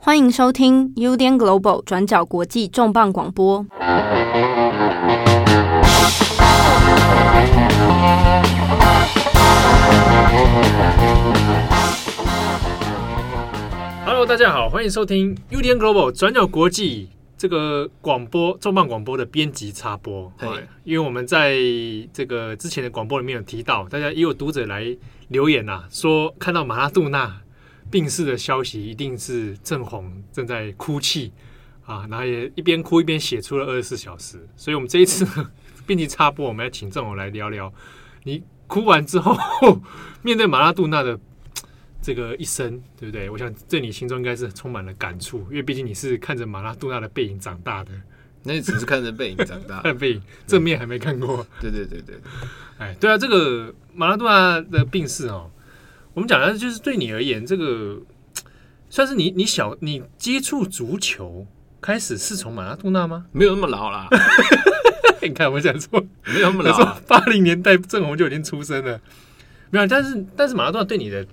欢迎收听 UDN Global 转角国际重磅广播。Hello，大家好，欢迎收听 UDN Global 转角国际这个广播重磅广播的编辑插播。对，因为我们在这个之前的广播里面有提到，大家也有读者来留言啊，说看到马拉杜纳。病逝的消息一定是正红正在哭泣啊，然后也一边哭一边写出了二十四小时。所以，我们这一次编辑插播，我们要请正红来聊聊。你哭完之后，面对马拉杜纳的这个一生，对不对？我想在你心中应该是充满了感触，因为毕竟你是看着马拉杜纳的背影长大的。那你只是看着背影长大，看背影正面还没看过。对对对对，哎，对啊，这个马拉杜纳的病逝哦。我们讲的就是对你而言，这个算是你你小你接触足球开始是从马拉杜纳吗？没有那么老啦，你看我讲错，没有那么老。八零年代正红就已经出生了，没有。但是但是马拉多纳对你的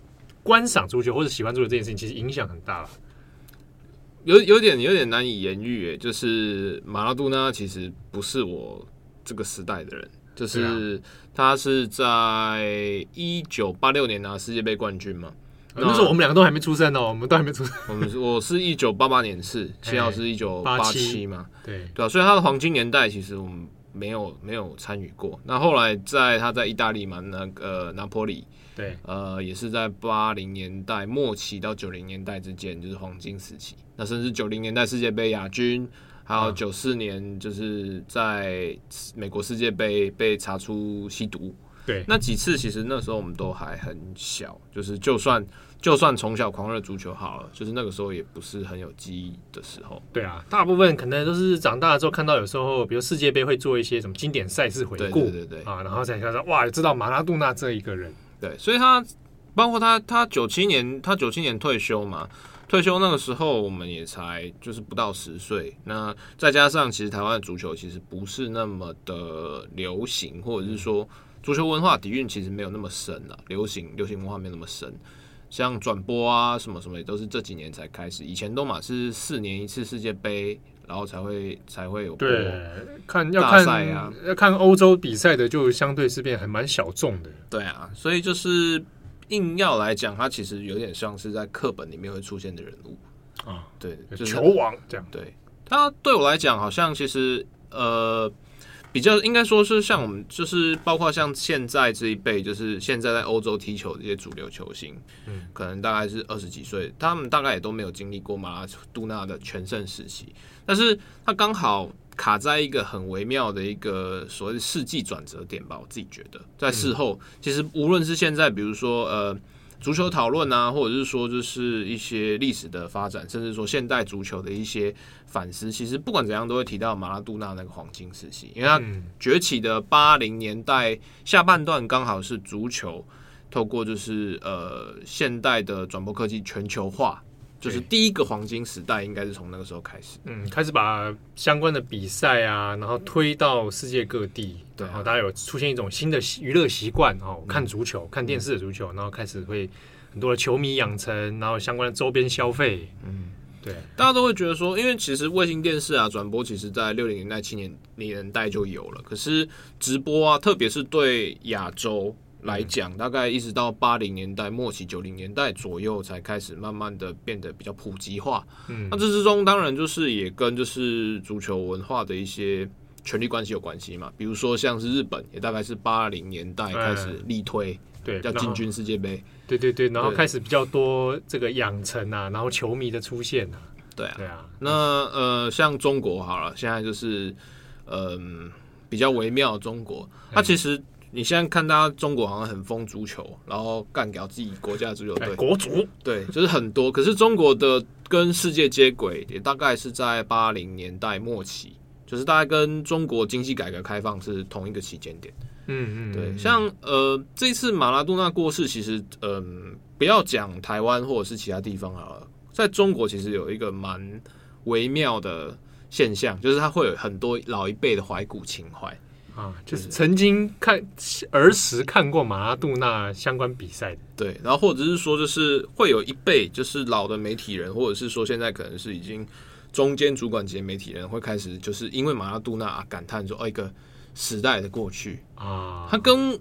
观赏足球或者喜欢足球这件事情，其实影响很大了。有有点有点难以言喻，诶，就是马拉杜纳其实不是我这个时代的人。就是他是在一九八六年拿世界杯冠军嘛，那时候我们两个都还没出生呢，我们都还没出生。我们 我是一九八八年是，七号是一九八七嘛，对对啊，所以他的黄金年代其实我们没有没有参与过。那后来在他在意大利嘛，那个拿坡里，对，呃，也是在八零年代末期到九零年代之间就是黄金时期。那甚至九零年代世界杯亚军。还有九四年，就是在美国世界杯被查出吸毒，对，那几次其实那时候我们都还很小，就是就算就算从小狂热足球好了，就是那个时候也不是很有记忆的时候。对啊，大部分可能都是长大了之后看到，有时候比如世界杯会做一些什么经典赛事回顾，对对对啊，然后才看到哇，知道马拉杜纳这一个人。对，所以他包括他，他九七年他九七年退休嘛。退休那个时候，我们也才就是不到十岁。那再加上，其实台湾的足球其实不是那么的流行，或者是说足球文化底蕴其实没有那么深啊。流行流行文化没有那么深，像转播啊什么什么也都是这几年才开始。以前都嘛是四年一次世界杯，然后才会才会有对看要看赛啊，要看欧洲比赛的就相对是变还蛮小众的。对啊，所以就是。硬要来讲，他其实有点像是在课本里面会出现的人物啊，对，就是球王这样。对，他对我来讲，好像其实呃，比较应该说是像我们，就是包括像现在这一辈，就是现在在欧洲踢球的这些主流球星，嗯，可能大概是二十几岁，他们大概也都没有经历过马拉杜纳的全盛时期，但是他刚好。卡在一个很微妙的一个所谓的世纪转折点吧，我自己觉得，在事后，其实无论是现在，比如说呃足球讨论啊，或者是说就是一些历史的发展，甚至说现代足球的一些反思，其实不管怎样都会提到马拉杜纳那个黄金时期，因为他崛起的八零年代下半段刚好是足球透过就是呃现代的转播科技全球化。就是第一个黄金时代，应该是从那个时候开始。嗯，开始把相关的比赛啊，然后推到世界各地。对，然后大家有出现一种新的娱乐习惯哦，看足球、看电视的足球，然后开始会很多的球迷养成，然后相关的周边消费。嗯，对，大家都会觉得说，因为其实卫星电视啊，转播其实在六零年代、七零年代就有了，可是直播啊，特别是对亚洲。来讲，大概一直到八零年代末期、九零年代左右，才开始慢慢的变得比较普及化。嗯，那这之中当然就是也跟就是足球文化的一些权力关系有关系嘛。比如说像是日本，也大概是八零年代开始力推，对，要进军世界杯。对对对，然后开始比较多这个养成啊，然后球迷的出现啊。对啊，对啊。那呃，像中国好了，现在就是嗯、呃、比较微妙的中国，它其实。你现在看，大家中国好像很疯足球，然后干掉自己国家足球队，国足对，就是很多。可是中国的跟世界接轨，也大概是在八零年代末期，就是大概跟中国经济改革开放是同一个期间点。嗯嗯，对。像呃，这次马拉多纳过世，其实嗯、呃，不要讲台湾或者是其他地方好了，在中国其实有一个蛮微妙的现象，就是它会有很多老一辈的怀古情怀。啊，就是曾经看儿时看过马拉杜纳相关比赛的，对，然后或者是说，就是会有一辈就是老的媒体人，或者是说现在可能是已经中间主管级媒体人，会开始就是因为马拉杜纳啊感叹说，哦，一个时代的过去啊，他跟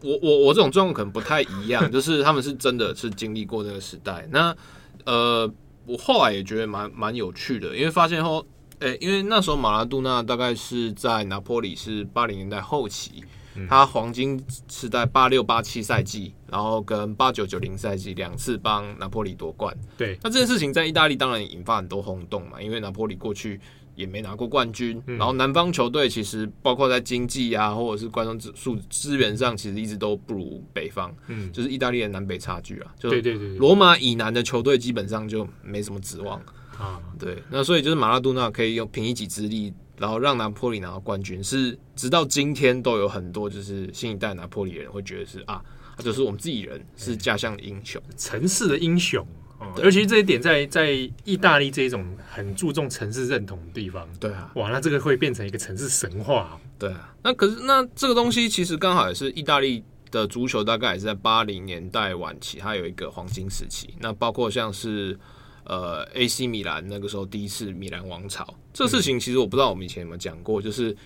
我我我这种状况可能不太一样，就是他们是真的是经历过那个时代。那呃，我后来也觉得蛮蛮有趣的，因为发现后。诶、欸，因为那时候马拉杜纳大概是在拿坡里是八零年代后期，嗯、他黄金是在八六八七赛季，然后跟八九九零赛季两次帮拿坡里夺冠。对，那这件事情在意大利当然引发很多轰动嘛，因为拿坡里过去也没拿过冠军，嗯、然后南方球队其实包括在经济啊或者是观众指数资源上，其实一直都不如北方，嗯，就是意大利的南北差距啊，就对对对，罗马以南的球队基本上就没什么指望。啊，对，那所以就是马拉多纳可以用凭一己之力，然后让拿破里拿到冠军，是直到今天都有很多就是新一代拿破里人会觉得是啊，他就是我们自己人，是家乡的英雄，城市的英雄。嗯，尤其这一点在在意大利这种很注重城市认同的地方，对啊，哇，那这个会变成一个城市神话。对啊，那可是那这个东西其实刚好也是意大利的足球，大概也是在八零年代晚期，它有一个黄金时期。那包括像是。呃，AC 米兰那个时候第一次米兰王朝，这事情其实我不知道我们以前有没有讲过，就是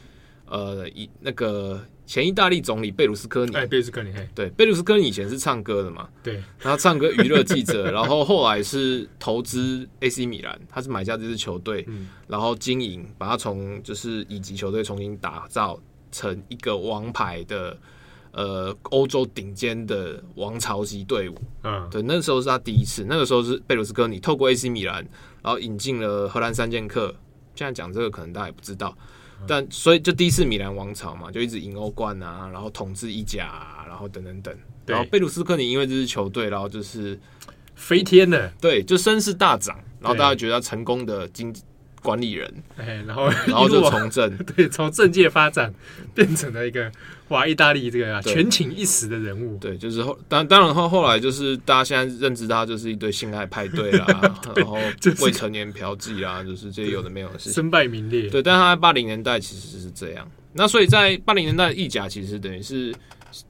呃，一那个前意大利总理贝鲁斯科尼，哎，贝鲁斯科尼，嘿，对，贝鲁斯科尼以前是唱歌的嘛，对，然后唱歌娱乐记者，然后后来是投资 AC 米兰，他是买下这支球队，嗯，然后经营，把它从就是乙级球队重新打造成一个王牌的。呃，欧洲顶尖的王朝级队伍，嗯，对，那时候是他第一次。那个时候是贝鲁斯科尼透过 AC 米兰，然后引进了荷兰三剑客。现在讲这个可能大家也不知道，嗯、但所以就第一次米兰王朝嘛，就一直赢欧冠啊，然后统治意甲、啊，然后等等等。然后贝鲁斯科尼因为这支球队，然后就是飞天了，对，就声势大涨，然后大家觉得他成功的经管理人，哎，然后 然后就从政，对，从政界发展变成了一个。哇！意大利这个啊，权倾一时的人物，对，就是后当当然后后来就是大家现在认知他就是一堆性爱派对啦，对然后未成年嫖妓啦，就是这些有的没有的事情，身败名裂。对，但他在八零年代其实是这样。那所以在八零年代的意甲其实等于是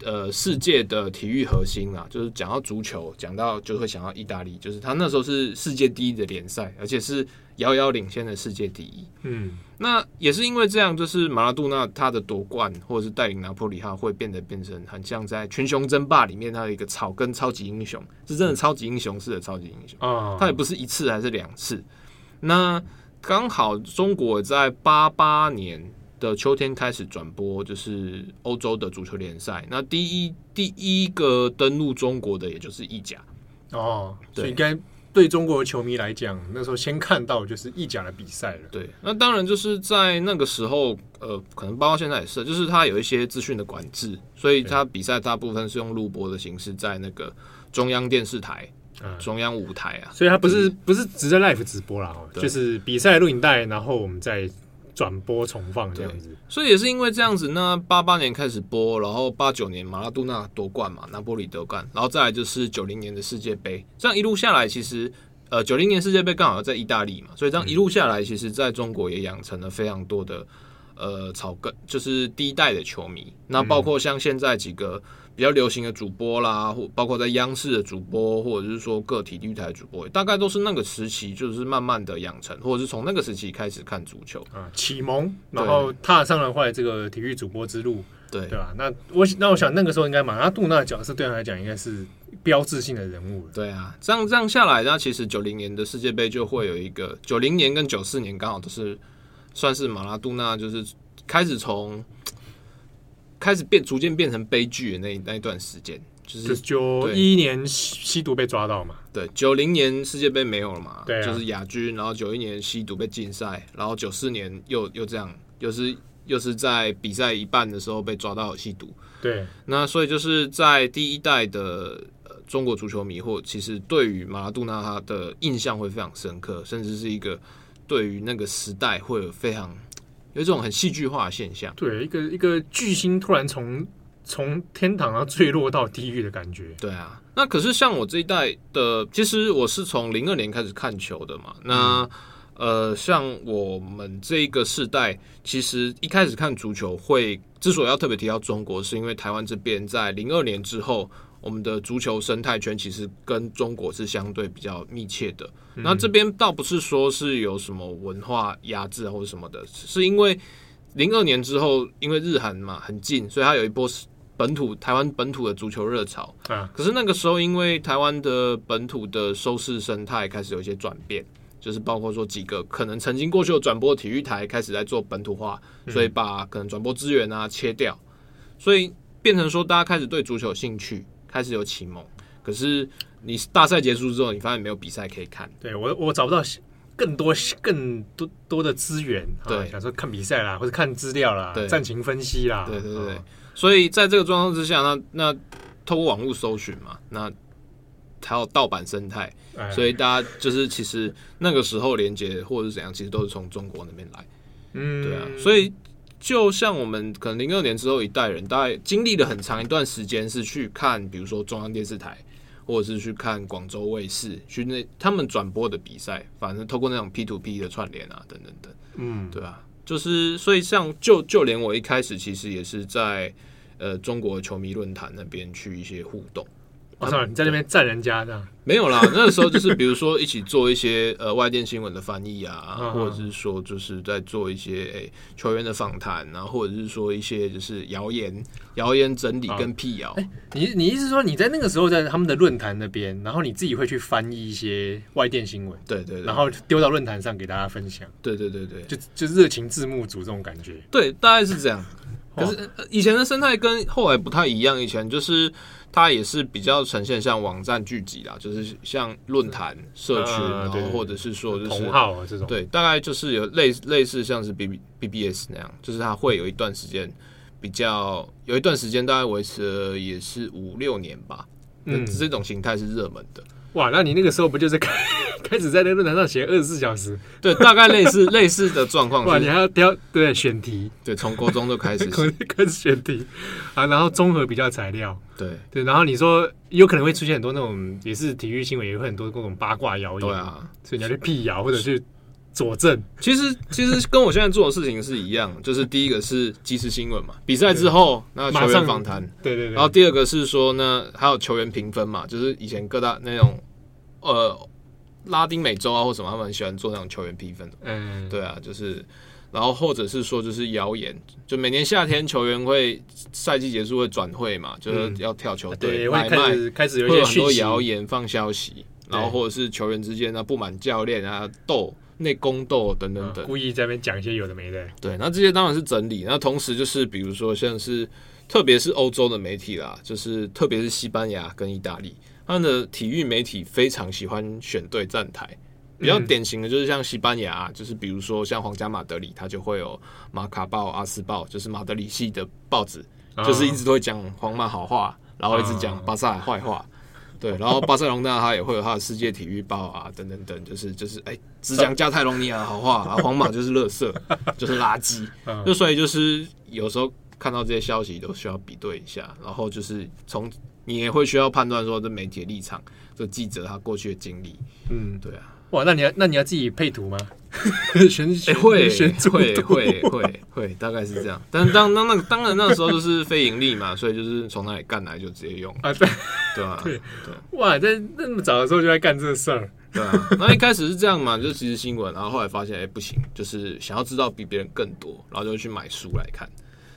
呃世界的体育核心啊，就是讲到足球，讲到就会想到意大利，就是他那时候是世界第一的联赛，而且是遥遥领先的世界第一。嗯。那也是因为这样，就是马拉杜纳他的夺冠，或者是带领拿破里，他会变得变成很像在群雄争霸里面，他的一个草根超级英雄，是真的超级英雄式的超级英雄啊！他也不是一次还是两次。那刚好中国在八八年的秋天开始转播，就是欧洲的足球联赛。那第一第一个登陆中国的，也就是意甲哦，对，应该。对中国的球迷来讲，那时候先看到就是意甲的比赛了。对，那当然就是在那个时候，呃，可能包括现在也是，就是他有一些资讯的管制，所以他比赛大部分是用录播的形式，在那个中央电视台、嗯、中央舞台啊，所以他不是不是直接 live 直播啦，对就是比赛录影带，然后我们再。转播重放这样子，所以也是因为这样子，那八八年开始播，然后八九年马拉杜纳夺冠嘛，拿波里夺冠，然后再来就是九零年的世界杯，这样一路下来，其实呃九零年世界杯刚好在意大利嘛，所以这样一路下来，其实在中国也养成了非常多的呃草根，就是第一代的球迷，那包括像现在几个。比较流行的主播啦，或包括在央视的主播，或者是说个体体育台主播，大概都是那个时期，就是慢慢的养成，或者是从那个时期开始看足球啊，启蒙，然后踏上了后来这个体育主播之路，对对吧？那我那我想那个时候应该马拉杜纳的角色对他来讲应该是标志性的人物，对啊，这样这样下来，那其实九零年的世界杯就会有一个九零年跟九四年刚好都是算是马拉杜纳就是开始从。开始变，逐渐变成悲剧的那那一段时间，就是九一年吸吸毒被抓到嘛，对，九零年世界杯没有了嘛，对啊，就是亚军，然后九一年吸毒被禁赛，然后九四年又又这样，又是又是在比赛一半的时候被抓到吸毒，对，那所以就是在第一代的中国足球迷或其实对于马拉杜纳他的印象会非常深刻，甚至是一个对于那个时代会有非常。有一种很戏剧化的现象，对，一个一个巨星突然从从天堂然后坠落到地狱的感觉。对啊，那可是像我这一代的，其实我是从零二年开始看球的嘛。那、嗯、呃，像我们这一个世代，其实一开始看足球会之所以要特别提到中国，是因为台湾这边在零二年之后，我们的足球生态圈其实跟中国是相对比较密切的。嗯、那这边倒不是说是有什么文化压制或者什么的，是因为零二年之后，因为日韩嘛很近，所以它有一波本土台湾本土的足球热潮。啊，可是那个时候，因为台湾的本土的收视生态开始有一些转变。就是包括说几个可能曾经过去有转播体育台开始在做本土化，所以把可能转播资源啊切掉，所以变成说大家开始对足球有兴趣，开始有启蒙。可是你大赛结束之后，你发现没有比赛可以看。对我我找不到更多更多多的资源，对，啊、想说看比赛啦，或者看资料啦，战情分析啦，对对对。哦、所以在这个状况之下，那那透过网络搜寻嘛，那。还有盗版生态，所以大家就是其实那个时候连接或者是怎样，其实都是从中国那边来，嗯，对啊，所以就像我们可能零二年之后一代人，大概经历了很长一段时间是去看，比如说中央电视台，或者是去看广州卫视，去那他们转播的比赛，反正透过那种 P to P 的串联啊，等等等，嗯，对啊，就是所以像就就连我一开始其实也是在呃中国球迷论坛那边去一些互动。我操！你在那边赞人家这样？没有啦，那个时候就是比如说一起做一些呃外电新闻的翻译啊，或者是说就是在做一些诶、欸、球员的访谈啊，或者是说一些就是谣言、谣言整理跟辟谣。哎，你你意思说你在那个时候在他们的论坛那边，然后你自己会去翻译一些外电新闻？对，对对，然后丢到论坛上给大家分享。对对对对，就就热情字幕组这种感觉。对，大概是这样。可是以前的生态跟后来不太一样，以前就是。它也是比较呈现像网站聚集啦，就是像论坛、社群，然后或者是说就是同号啊这种，对，大概就是有类类似像是 B B B B S 那样，就是它会有一段时间比较有一段时间大概维持了也是五六年吧，嗯，这种形态是热门的。哇，那你那个时候不就是开开始在那个论坛上写二十四小时？对，大概类似 类似的状况。哇，你还要挑对选题？对，从国中就开始 开始选题啊，然后综合比较材料。对对，然后你说有可能会出现很多那种也是体育新闻，也会很多各种八卦谣言。对啊，所以你要去辟谣或者去佐证。其实其实跟我现在做的事情是一样，就是第一个是即时新闻嘛，比赛之后那球员访谈。对对对。然后第二个是说呢，还有球员评分嘛，就是以前各大那种。呃，拉丁美洲啊，或什么，他们很喜欢做那种球员评分。嗯，对啊，就是，然后或者是说，就是谣言，就每年夏天球员会赛季结束会转会嘛，就是要跳球队买卖，开始有很多谣言放消息，然后或者是球员之间呢不满教练啊斗内宫斗等等等，故意在那边讲一些有的没的。对，那这些当然是整理，那同时就是比如说像是特别是欧洲的媒体啦，就是特别是西班牙跟意大利。他们的体育媒体非常喜欢选对站台，比较典型的就是像西班牙，就是比如说像皇家马德里，它就会有马卡报、阿斯报，就是马德里系的报纸，就是一直都会讲皇马好话，然后一直讲巴萨坏话，对，然后巴塞隆纳它也会有它的世界体育报啊，等等等，就是就是哎，只讲加泰隆尼亚的好话，啊，皇马就是垃圾，就是垃圾，就所以就是有时候看到这些消息都需要比对一下，然后就是从。你也会需要判断说，这媒体的立场，这记者他过去的经历，嗯，对啊，哇，那你要那你要自己配图吗？选选会选会会会会，大概是这样。但当当那当然那个时候就是非盈利嘛，所以就是从哪里干来就直接用啊，对对啊，对对，哇，在那么早的时候就在干这个事儿，对啊。那一开始是这样嘛，就其实新闻，然后后来发现哎、欸、不行，就是想要知道比别人更多，然后就去买书来看。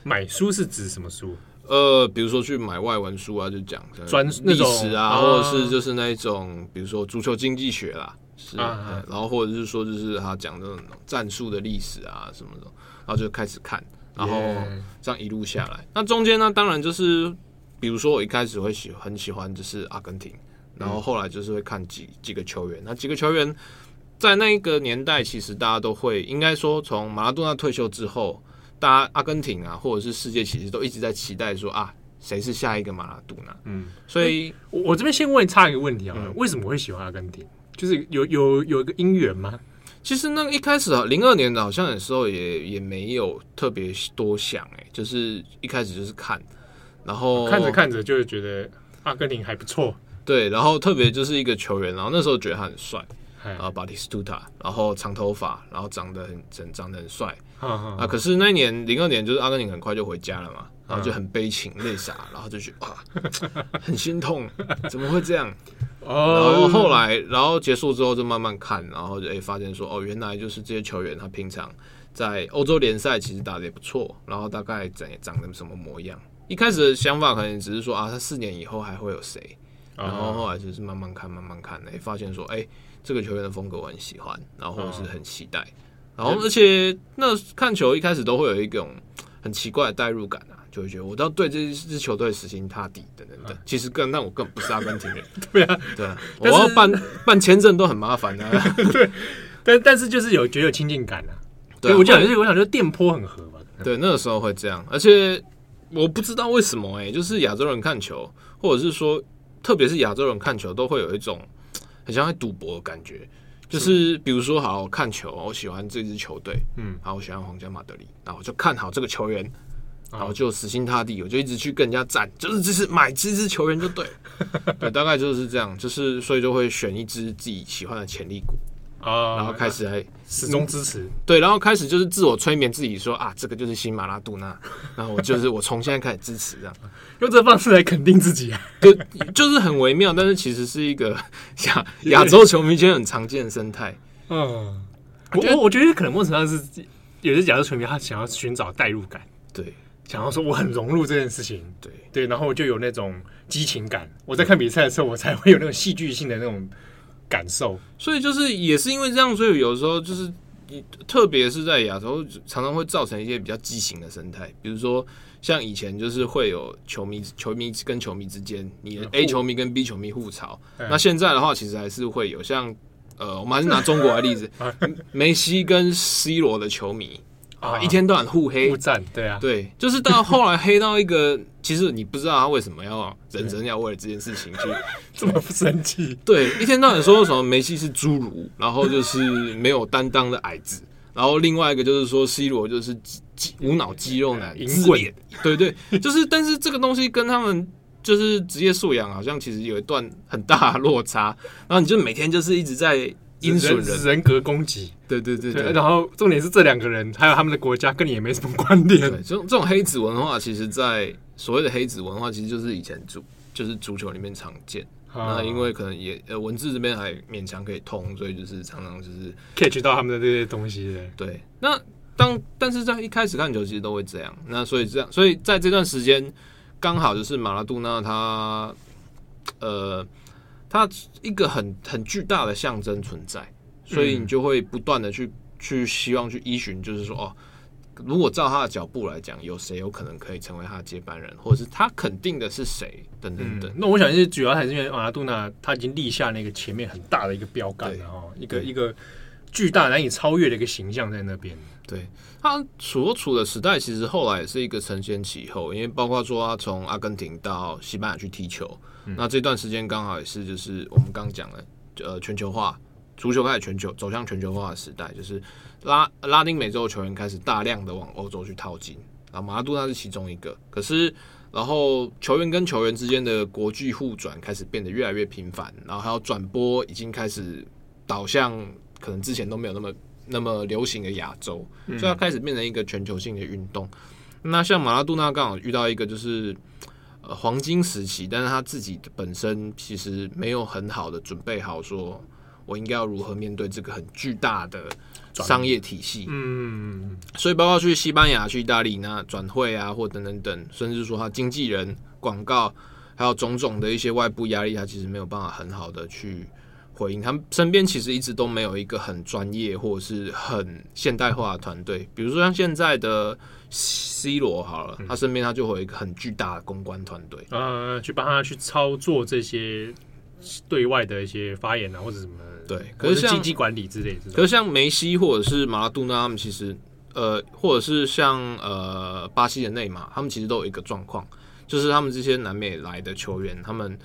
买书是指什么书？呃，比如说去买外文书啊，就讲专历史啊，或者是就是那一种，比如说足球经济学啦，是，然后或者是说就是他讲那种战术的历史啊什么的，然后就开始看，然后这样一路下来，那中间呢，当然就是比如说我一开始会喜很喜欢就是阿根廷，然后后来就是会看几几个球员，那几个球员在那一个年代，其实大家都会应该说从马拉多纳退休之后。大家阿根廷啊，或者是世界，其实都一直在期待说啊，谁是下一个马拉杜纳？嗯，所以我我这边先问差一个问题啊，嗯、为什么会喜欢阿根廷？就是有有有一个因缘吗？其实那个一开始啊，零二年的好像有时候也也没有特别多想哎、欸，就是一开始就是看，然后看着看着就会觉得阿根廷还不错，对，然后特别就是一个球员，然后那时候觉得他很帅，然后巴蒂斯图塔，然后长头发，然后长得很长长得很帅啊。可是那一年零二年，就是阿根廷很快就回家了嘛，然后就很悲情泪洒，然后就觉得哇，很心痛，怎么会这样？然后后来，然后结束之后就慢慢看，然后就哎发现说哦，原来就是这些球员他平常在欧洲联赛其实打的也不错，然后大概长长得什么模样。一开始的想法可能只是说啊，他四年以后还会有谁？然后后来就是慢慢看，慢慢看，哎，发现说哎，这个球员的风格我很喜欢，然后是很期待。然后而且那看球一开始都会有一种很奇怪的代入感啊。就会觉得我都对这支球队死心塌地等等等。其实更，但我根本不是阿根廷人。对啊，对啊，我要办办签证都很麻烦啊。对，但但是就是有觉得有亲近感啊。对，我觉得我想说电波很合嘛。对，那个时候会这样，而且我不知道为什么哎，就是亚洲人看球，或者是说，特别是亚洲人看球，都会有一种很像在赌博的感觉。就是比如说，好看球，我喜欢这支球队，嗯，好，我喜欢皇家马德里，然后我就看好这个球员。然后就死心塌地，我就一直去跟人家战，就是就是买这支球员就对，对，大概就是这样，就是所以就会选一支自己喜欢的潜力股啊，然后开始来始终支持，对，然后开始就是自我催眠自己说啊，这个就是新马拉杜纳，然后我就是我从现在开始支持这样，用这方式来肯定自己啊，就就是很微妙，但是其实是一个 亚 亚洲球迷圈很常见的生态，嗯，我我我觉得可能某种程度上是有些亚洲球迷他想要寻找代入感，对。想要说我很融入这件事情，对。对，然后就有那种激情感。我在看比赛的时候，我才会有那种戏剧性的那种感受。所以就是也是因为这样，所以有时候就是，特别是在亚洲，常常会造成一些比较畸形的生态。比如说像以前就是会有球迷、球迷跟球迷之间，你的 A 球迷跟 B 球迷互吵。那现在的话，其实还是会有像呃，我们还是拿中国的例子，梅西跟 C 罗的球迷。啊！一天到晚互黑、互战，对啊，对，就是到后来黑到一个，其实你不知道他为什么要认真要为了这件事情去 这么不生气。对，一天到晚说什么梅西是侏儒，然后就是没有担当的矮子，然后另外一个就是说 C 罗就是肌无脑肌肉男、自恋。对对，就是，但是这个东西跟他们就是职业素养好像其实有一段很大的落差，然后你就每天就是一直在。阴损人，人格攻击，对对对对，然后重点是这两个人还有他们的国家跟你也没什么关联。这种这种黑子文化，其实，在所谓的黑子文化，其实就是以前足就是足球里面常见。那因为可能也呃文字这边还勉强可以通，所以就是常常就是 catch 到他们的这些东西。对，那当但是在一开始看球，其实都会这样。那所以这样，所以在这段时间刚好就是马拉杜纳他呃。它一个很很巨大的象征存在，所以你就会不断的去去希望去依循，就是说哦，如果照他的脚步来讲，有谁有可能可以成为他的接班人，或者是他肯定的是谁等等等。那我想，是主要还是因为马拉杜纳他已经立下那个前面很大的一个标杆了哈，一个一个巨大难以超越的一个形象在那边。对，他所处的时代，其实后来也是一个承先启后，因为包括说他从阿根廷到西班牙去踢球。那这段时间刚好也是，就是我们刚讲的，呃，全球化，足球开始全球走向全球化的时代，就是拉拉丁美洲的球员开始大量的往欧洲去套金，啊，马拉杜纳是其中一个。可是，然后球员跟球员之间的国际互转开始变得越来越频繁，然后还有转播已经开始导向可能之前都没有那么那么流行的亚洲，所以它开始变成一个全球性的运动。那像马拉杜纳刚好遇到一个就是。黄金时期，但是他自己本身其实没有很好的准备好，说我应该要如何面对这个很巨大的商业体系。嗯，所以包括去西班牙、去意大利那转会啊，或等等等，甚至说他经纪人、广告，还有种种的一些外部压力，他其实没有办法很好的去回应。他们身边其实一直都没有一个很专业或者是很现代化的团队，比如说像现在的。C 罗好了，他身边他就会有一个很巨大的公关团队，呃，去帮他去操作这些对外的一些发言啊，或者什么对，可是经济管理之类的。可是像梅西或者是马拉杜纳他们，其实呃，或者是像呃巴西的内马，他们其实都有一个状况，就是他们这些南美来的球员，他们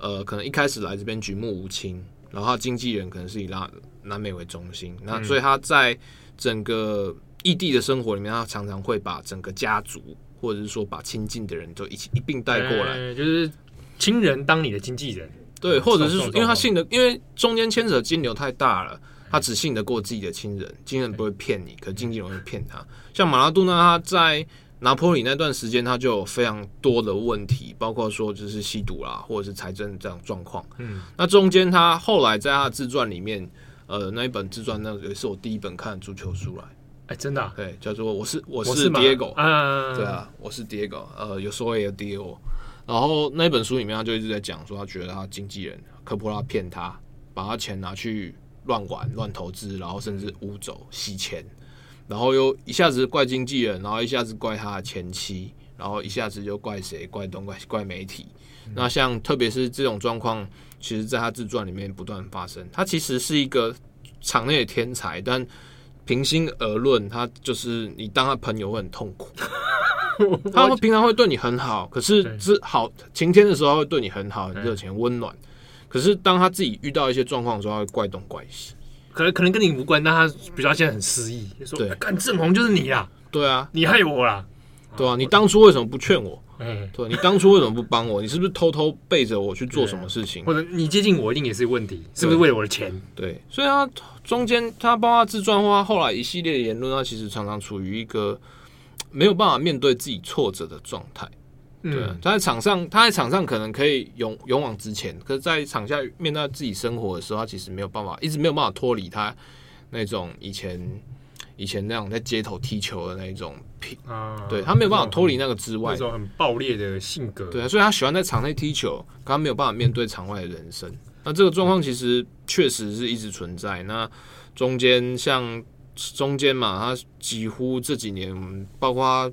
呃可能一开始来这边举目无亲，然后他经纪人可能是以拉南美为中心，那所以他在整个。异地的生活里面，他常常会把整个家族，或者是说把亲近的人都一起一并带过来，就是亲人当你的经纪人。对，或者是因为他信的，因为中间牵扯金流太大了，他只信得过自己的亲人，亲人不会骗你，可经纪人会骗他。像马拉杜纳他在拿坡里那段时间，他就有非常多的问题，包括说就是吸毒啦，或者是财政这样状况。嗯，那中间他后来在他的自传里面，呃，那一本自传那也是我第一本看的足球书来。哎，真的、啊，对，叫做我是我是 Diego，啊，对啊，我是 Diego，呃，有时候也有 Diego。然后那本书里面，他就一直在讲说，他觉得他经纪人科波拉骗他，把他钱拿去乱玩、乱投资，然后甚至污走、洗钱，然后又一下子怪经纪人，然后一下子怪他的前妻，然后一下子就怪谁？怪东怪怪媒体。嗯、那像特别是这种状况，其实在他自传里面不断发生。他其实是一个场内的天才，但。平心而论，他就是你当他朋友会很痛苦。他会平常会对你很好，可是是好晴天的时候会对你很好，很热情、温暖。可是当他自己遇到一些状况的时候，他会怪东怪西。可能可能跟你无关，但他比较现在很失意，说：“对，干正红就是你啦，对啊，你害我啦，对啊，你当初为什么不劝我？嗯，对，你当初为什么不帮我？你是不是偷偷背着我去做什么事情？或者你接近我一定也是问题，是不是为了我的钱？对，所以他。中间他包括自传或后来一系列的言论，他其实常常处于一个没有办法面对自己挫折的状态。对，他在场上，他在场上可能可以勇勇往直前，可是，在场下面对自己生活的时候，他其实没有办法，一直没有办法脱离他那种以前以前那种在街头踢球的那一种品啊。对，他没有办法脱离那个之外，那种很暴烈的性格。对，所以他喜欢在场内踢球，可他没有办法面对场外的人生。那这个状况其实确实是一直存在。那中间像中间嘛，他几乎这几年，包括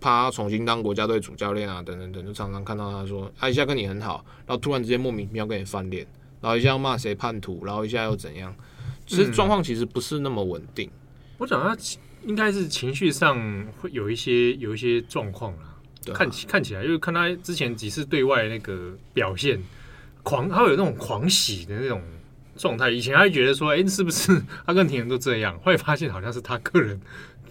他重新当国家队主教练啊，等等等，就常常看到他说，他一下跟你很好，然后突然之间莫名其妙跟你翻脸，然后一下要骂谁叛徒，然后一下又怎样？其实状况其实不是那么稳定。嗯、我讲他应该是情绪上会有一些有一些状况啦。啊、看起看起来，因为看他之前几次对外那个表现。狂，他会有那种狂喜的那种状态。以前他会觉得说，哎、欸，是不是阿根廷人都这样？后来发现好像是他个人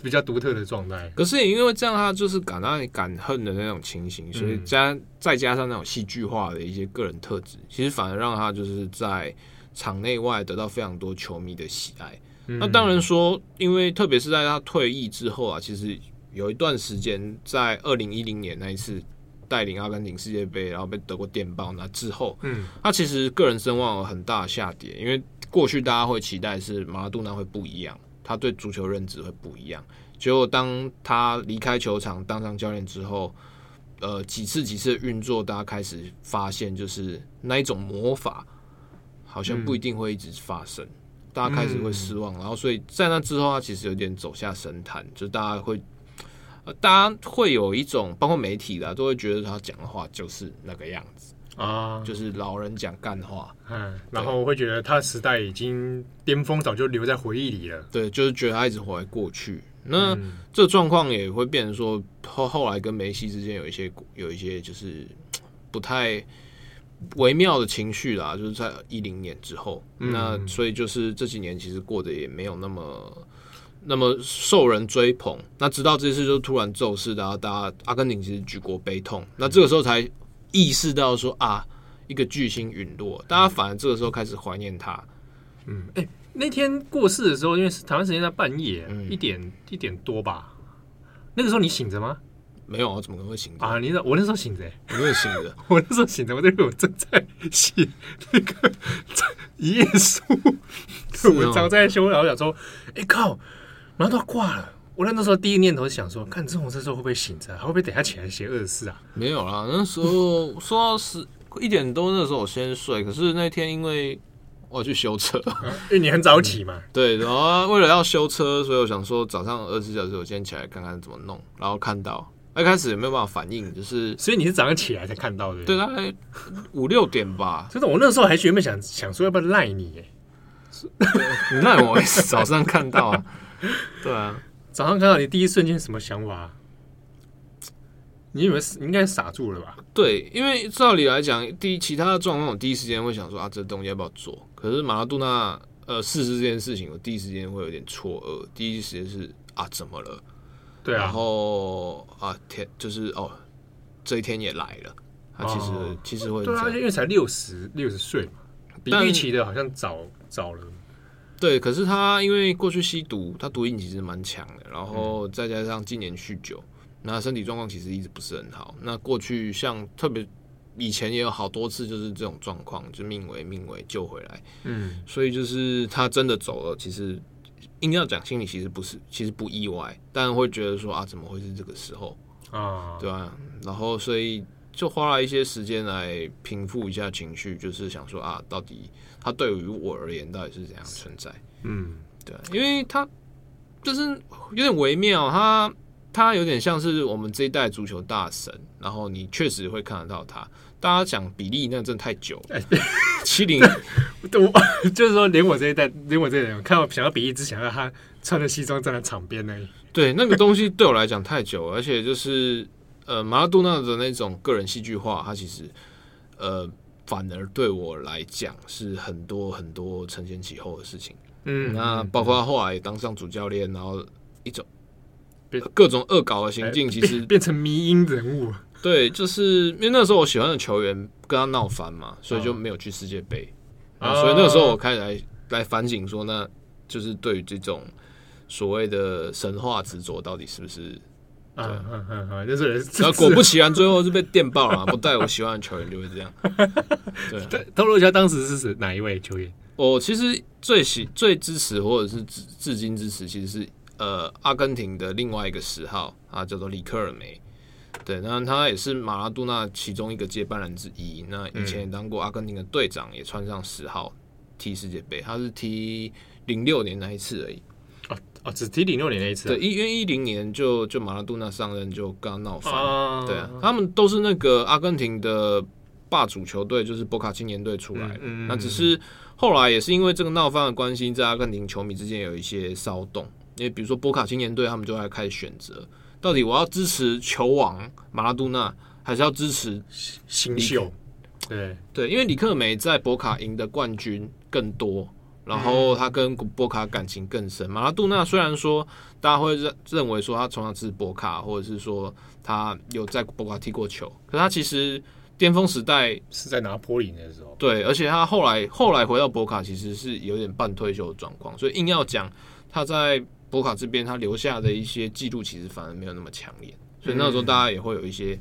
比较独特的状态。可是也因为这样，他就是敢让你敢恨的那种情形，所以加再加上那种戏剧化的一些个人特质，其实反而让他就是在场内外得到非常多球迷的喜爱。嗯、那当然说，因为特别是在他退役之后啊，其实有一段时间在二零一零年那一次。带领阿根廷世界杯，然后被德国电爆，那之后，嗯，他其实个人声望有很大的下跌，因为过去大家会期待是马拉杜纳会不一样，他对足球认知会不一样。结果当他离开球场当上教练之后，呃，几次几次运作，大家开始发现，就是那一种魔法好像不一定会一直发生，嗯、大家开始会失望，然后所以在那之后，他其实有点走下神坛，就大家会。大家会有一种，包括媒体的，都会觉得他讲的话就是那个样子啊，就是老人讲干话。嗯，然后我会觉得他的时代已经巅峰，早就留在回忆里了。对，就是觉得他一直活在过去。那、嗯、这状况也会变成说，后后来跟梅西之间有一些有一些就是不太微妙的情绪啦，就是在一零年之后。嗯、那所以就是这几年其实过得也没有那么。那么受人追捧，那直到这次就突然骤逝，然后大家阿根廷其实举国悲痛，那这个时候才意识到说啊，一个巨星陨落，大家反而这个时候开始怀念他。嗯，哎、欸，那天过世的时候，因为是台湾时间在半夜、嗯、一点一点多吧，那个时候你醒着吗？没有我，怎么可能会醒着啊？你那我那时候醒着、欸，我没有醒着，我那时候醒着，我那时候正在写那个一页书，文章在修，然后想说，哎、欸、靠！然后他挂了，我那时候第一念头是想说，看郑红这时候会不会醒着，会不会等下起来写二十四啊？没有啦，那时候说到十一点多，那时候我先睡。可是那天因为我要去修车，因为你很早起嘛。嗯、对，然后为了要修车，所以我想说早上二十四小时我先起来看看怎么弄。然后看到一开始也没有办法反应，就是所以你是早上起来才看到的？对，大概五六点吧。就是我那时候还原本想想说要不要赖你耶，你赖我早上看到啊。对啊，早上看到你第一瞬间什么想法？你以为你应该傻住了吧？对，因为照理来讲，第一其他的状况，我第一时间会想说啊，这东西要不要做？可是马拉杜纳呃逝世这件事情，我第一时间会有点错愕。第一时间是啊，怎么了？对啊，然后啊天，就是哦，这一天也来了。他其实、哦、其实会对啊，因为才六十六十岁嘛，比预期的好像早早了。对，可是他因为过去吸毒，他毒瘾其实蛮强的，然后再加上今年酗酒，那身体状况其实一直不是很好。那过去像特别以前也有好多次就是这种状况，就命危命危救回来。嗯，所以就是他真的走了，其实硬要讲心里其实不是，其实不意外，但会觉得说啊，怎么会是这个时候啊？对啊，然后所以就花了一些时间来平复一下情绪，就是想说啊，到底。他对于我而言到底是怎样存在？嗯，对，因为他就是有点微妙，他他有点像是我们这一代足球大神，然后你确实会看得到他。大家讲比利，那真的太久了，七零，我 就是说，连我这一代，连我这一代，看到想要比利，只想要他穿着西装站在场边而已。对，那个东西对我来讲太久了，而且就是呃，马拉多纳的那种个人戏剧化，他其实呃。反而对我来讲是很多很多承前启后的事情，嗯，那包括后来当上主教练，然后一种各种恶搞的行径，其实变，变成迷因人物。对，就是因为那时候我喜欢的球员跟他闹翻嘛，所以就没有去世界杯，啊，所以那个时候我开始来来反省说，那就是对于这种所谓的神话执着，到底是不是？嗯嗯嗯嗯，就是，果不其然，最后是被电爆了。不带我喜欢的球员就会这样。对，透露一下当时是指哪一位球员？我其实最喜最支持或者是至至今支持，其实是呃阿根廷的另外一个十号啊，叫做里克尔梅。对，那他也是马拉多纳其中一个接班人之一。那以前也当过阿根廷的队长，也穿上十号踢世界杯。他是踢零六年那一次而已。哦，只踢零六年那一次，啊。对，因为一零年就就马拉多纳上任就刚闹翻，啊，对啊，他们都是那个阿根廷的霸主球队，就是博卡青年队出来的，嗯嗯。那只是后来也是因为这个闹翻的关系，在阿根廷球迷之间有一些骚动。因为比如说博卡青年队，他们就来开始选择，到底我要支持球王马拉多纳，还是要支持新秀？对对，因为李克梅在博卡赢的冠军更多。然后他跟博卡感情更深。马拉杜纳虽然说大家会认认为说他从小是博卡，或者是说他有在博卡踢过球，可他其实巅峰时代是在拿坡里那时候。对，而且他后来后来回到博卡，其实是有点半退休的状况。所以硬要讲他在博卡这边他留下的一些记录，其实反而没有那么强烈。所以那时候大家也会有一些。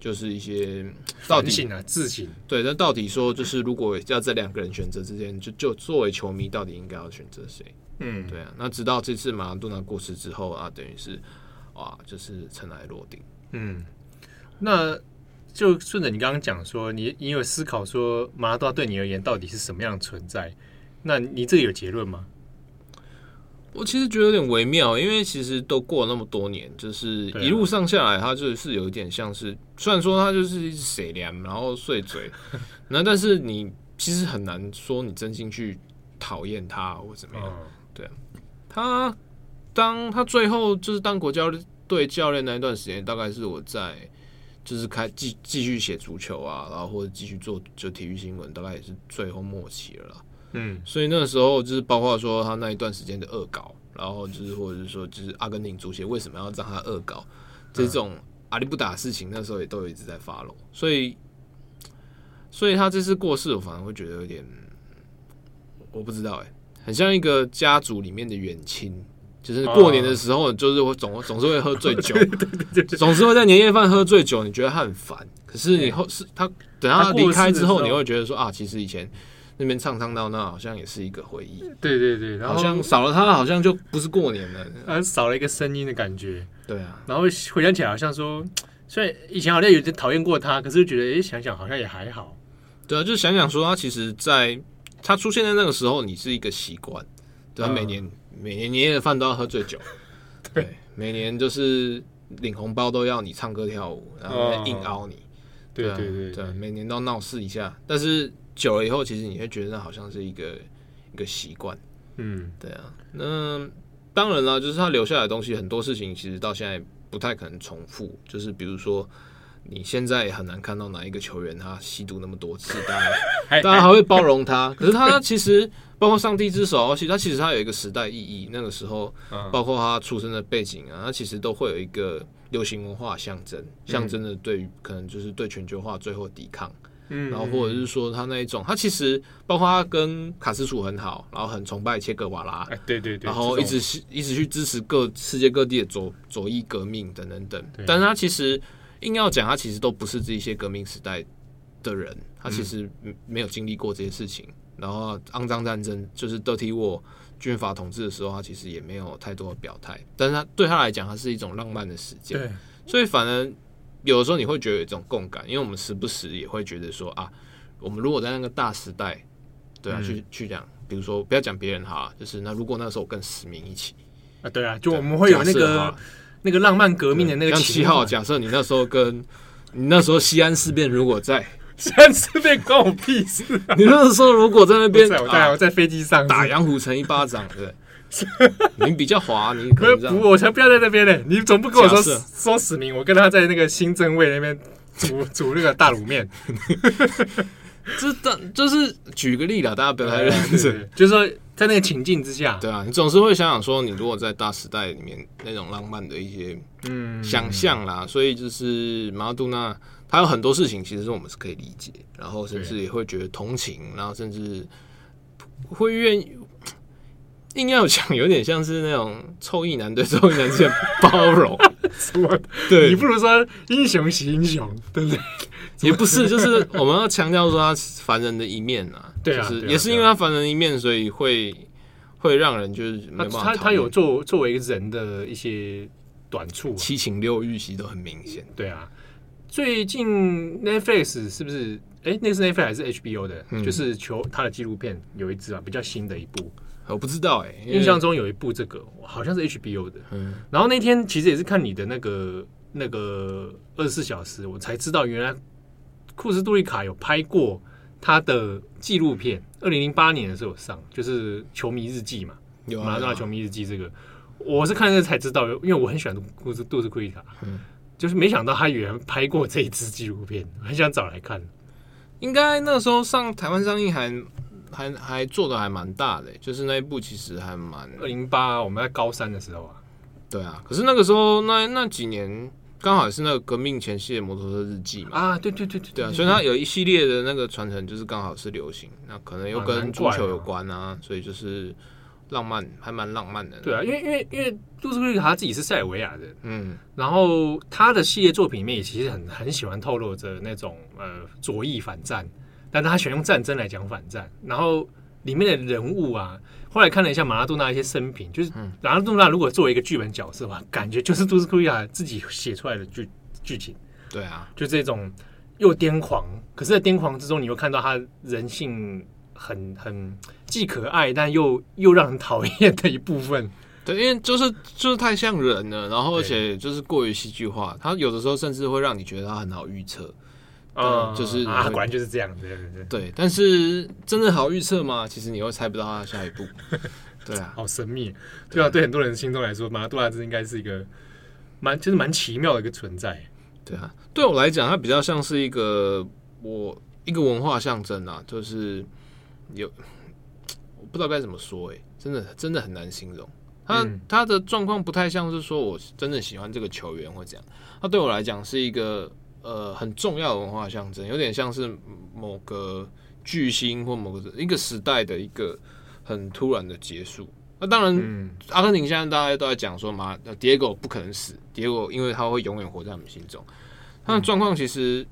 就是一些到底性啊，自信对，那到底说就是如果要这两个人选择之间，就就作为球迷到底应该要选择谁？嗯，对啊。那直到这次马拉多纳过世之后啊，等于是哇，就是尘埃落定。嗯，那就顺着你刚刚讲说，你你有思考说马拉多纳对你而言到底是什么样的存在？那你这个有结论吗？我其实觉得有点微妙，因为其实都过了那么多年，就是一路上下来，他就是有一点像是，虽然说他就是一直水凉，然后碎嘴，那但是你其实很难说你真心去讨厌他或怎么样。对啊，他当他最后就是当国家队教练那一段时间，大概是我在就是开继继续写足球啊，然后或者继续做就体育新闻，大概也是最后末期了啦。嗯，所以那个时候就是包括说他那一段时间的恶搞，然后就是或者是说就是阿根廷足协为什么要让他恶搞这种阿里不打的事情，那时候也都有一直在发漏。所以，所以他这次过世，我反而会觉得有点，我不知道哎、欸，很像一个家族里面的远亲，就是过年的时候，就是会总总是会喝醉酒，总是会在年夜饭喝醉酒，你觉得他很烦，可是你后是他等他离开之后，你会觉得说啊，其实以前。那边唱唱闹闹，好像也是一个回忆。对对对，然后好像少了他，好像就不是过年了，而少了一个声音的感觉。对啊，然后回想起来，好像说，虽然以前好像有点讨厌过他，可是觉得，哎，想想好像也还好。对啊，就想想说，他其实在他出现在那个时候，你是一个习惯。对，他每年、嗯、每年年夜饭都要喝醉酒，对，每年就是领红包都要你唱歌跳舞，然后硬凹你。对、啊、对对对，对，每年都闹事一下，但是。久了以后，其实你会觉得那好像是一个一个习惯，嗯，对啊。那当然了，就是他留下来的东西，很多事情其实到现在不太可能重复。就是比如说，你现在也很难看到哪一个球员他吸毒那么多次，大家大家还会包容他。可是他其实包括上帝之手，其实他其实他有一个时代意义。那个时候，包括他出生的背景啊，他其实都会有一个流行文化象征，象征的对于可能就是对全球化最后抵抗。嗯，然后或者是说他那一种，他其实包括他跟卡斯楚很好，然后很崇拜切格瓦拉，哎，对对对，然后一直是一直去支持各世界各地的左左翼革命等等等。但是他其实硬要讲，他其实都不是这些革命时代的人，他其实没有经历过这些事情。然后肮脏战争就是 Dirty War 军阀统治的时候，他其实也没有太多的表态。但是他对他来讲，他是一种浪漫的时间，对，所以反而。有的时候你会觉得有一种共感，因为我们时不时也会觉得说啊，我们如果在那个大时代，对啊，嗯、去去讲，比如说不要讲别人哈，就是那如果那时候我跟史明一起啊，对啊，就我们会有那个那个浪漫革命的那个七号。假设你那时候跟你那时候西安事变如果在 西安事变关我屁事，啊，你那时候如果在那边，我在我在飞机上打杨虎城一巴掌，对。你比较滑，你可不，我才不要在那边呢。你总不跟我说说史明，我跟他在那个新正味那边煮 煮那个大卤面。这当就是举个例了，大家不要太认真。就是说，在那个情境之下，对啊，你总是会想想说，你如果在大时代里面那种浪漫的一些嗯想象啦，所以就是马拉多纳，他有很多事情其实是我们是可以理解，然后甚至也会觉得同情，然后甚至会愿意。硬要讲，有点像是那种臭意男对臭意男之间包容，什么？对，你不如说英雄惜英雄，对不对？也不是，就是我们要强调说他凡人的一面啊，对啊，就是也是因为他凡人一面，所以会会让人就是没办法他他有作作为人的一些短处，七情六欲其实都很明显。对啊，最近 Netflix 是不是？哎，那是 Netflix 还是 HBO 的？就是求他的纪录片有一支啊，比较新的一部。我不知道哎、欸，印象中有一部这个好像是 HBO 的，嗯，然后那天其实也是看你的那个那个二十四小时，我才知道原来库斯杜利卡有拍过他的纪录片，二零零八年的时候有上，就是《球迷日记》嘛，有马拉多纳球迷日记这个，我是看这才知道，因为我很喜欢库斯杜斯库利卡，嗯，就是没想到他原来拍过这一支纪录片，很想找来看，应该那时候上台湾上映还。还还做的还蛮大的，就是那一部其实还蛮二零八，我们在高三的时候啊，对啊，可是那个时候那那几年刚好也是那个革命前夕的摩托车日记嘛，啊，对对对对对啊，所以它有一系列的那个传承，就是刚好是流行，那可能又跟足球有关啊，所以就是浪漫，还蛮浪漫的。对啊，因为因为因为杜斯库利卡他自己是塞尔维亚人，嗯，然后他的系列作品里面也其实很很喜欢透露着那种呃左翼反战。但是他选用战争来讲反战，然后里面的人物啊，后来看了一下马拉多纳一些生平，就是马拉多纳如果作为一个剧本角色的话，感觉就是杜斯库利亚自己写出来的剧剧情。对啊，就这种又癫狂，可是在癫狂之中，你又看到他人性很很既可爱，但又又让人讨厌的一部分。对，因为就是就是太像人了，然后而且就是过于戏剧化，他有的时候甚至会让你觉得他很好预测。嗯，就是啊，果然就是这样，对对对。对，但是真的好预测吗？其实你又猜不到他下一步。对啊，好神秘。对啊，对很多人心中来说，马拉多纳这应该是一个蛮，就是蛮奇妙的一个存在。对啊，对我来讲，它比较像是一个我一个文化象征啊，就是有我不知道该怎么说，哎，真的真的很难形容。他他的状况不太像是说我真的喜欢这个球员或这样，他对我来讲是一个。呃，很重要的文化象征，有点像是某个巨星或某个一个时代的一个很突然的结束。那当然，嗯、阿根廷现在大家都在讲说嘛，那 Diego 不可能死，Diego 因为他会永远活在我们心中。他的状况其实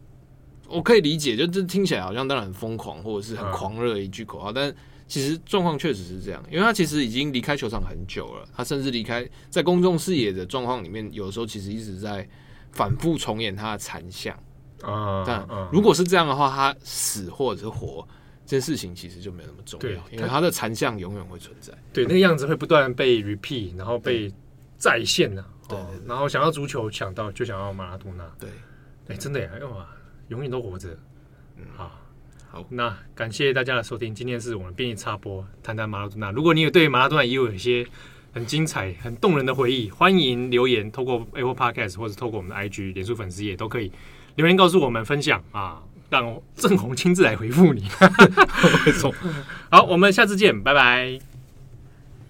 我可以理解，就这听起来好像当然很疯狂或者是很狂热的一句口号，嗯、但其实状况确实是这样，因为他其实已经离开球场很久了，他甚至离开在公众视野的状况里面，有的时候其实一直在。反复重演他的残像啊，但如果是这样的话，他死或者是活，这件事情其实就没有那么重要，因为他的残像永远会存在。对，那个样子会不断被 repeat，然后被再现的。对，然后想要足球抢到就想要马拉多纳。对，哎，真的呀，哇，永远都活着。嗯，好，好，那感谢大家的收听，今天是我们编辑插播谈谈马拉多纳。如果你有对马拉多纳也有一些。很精彩、很动人的回忆，欢迎留言，透过 Apple Podcast 或者透过我们的 IG、脸书粉丝也都可以留言告诉我们分享啊，让郑红亲自来回复你。好，我们下次见，拜拜。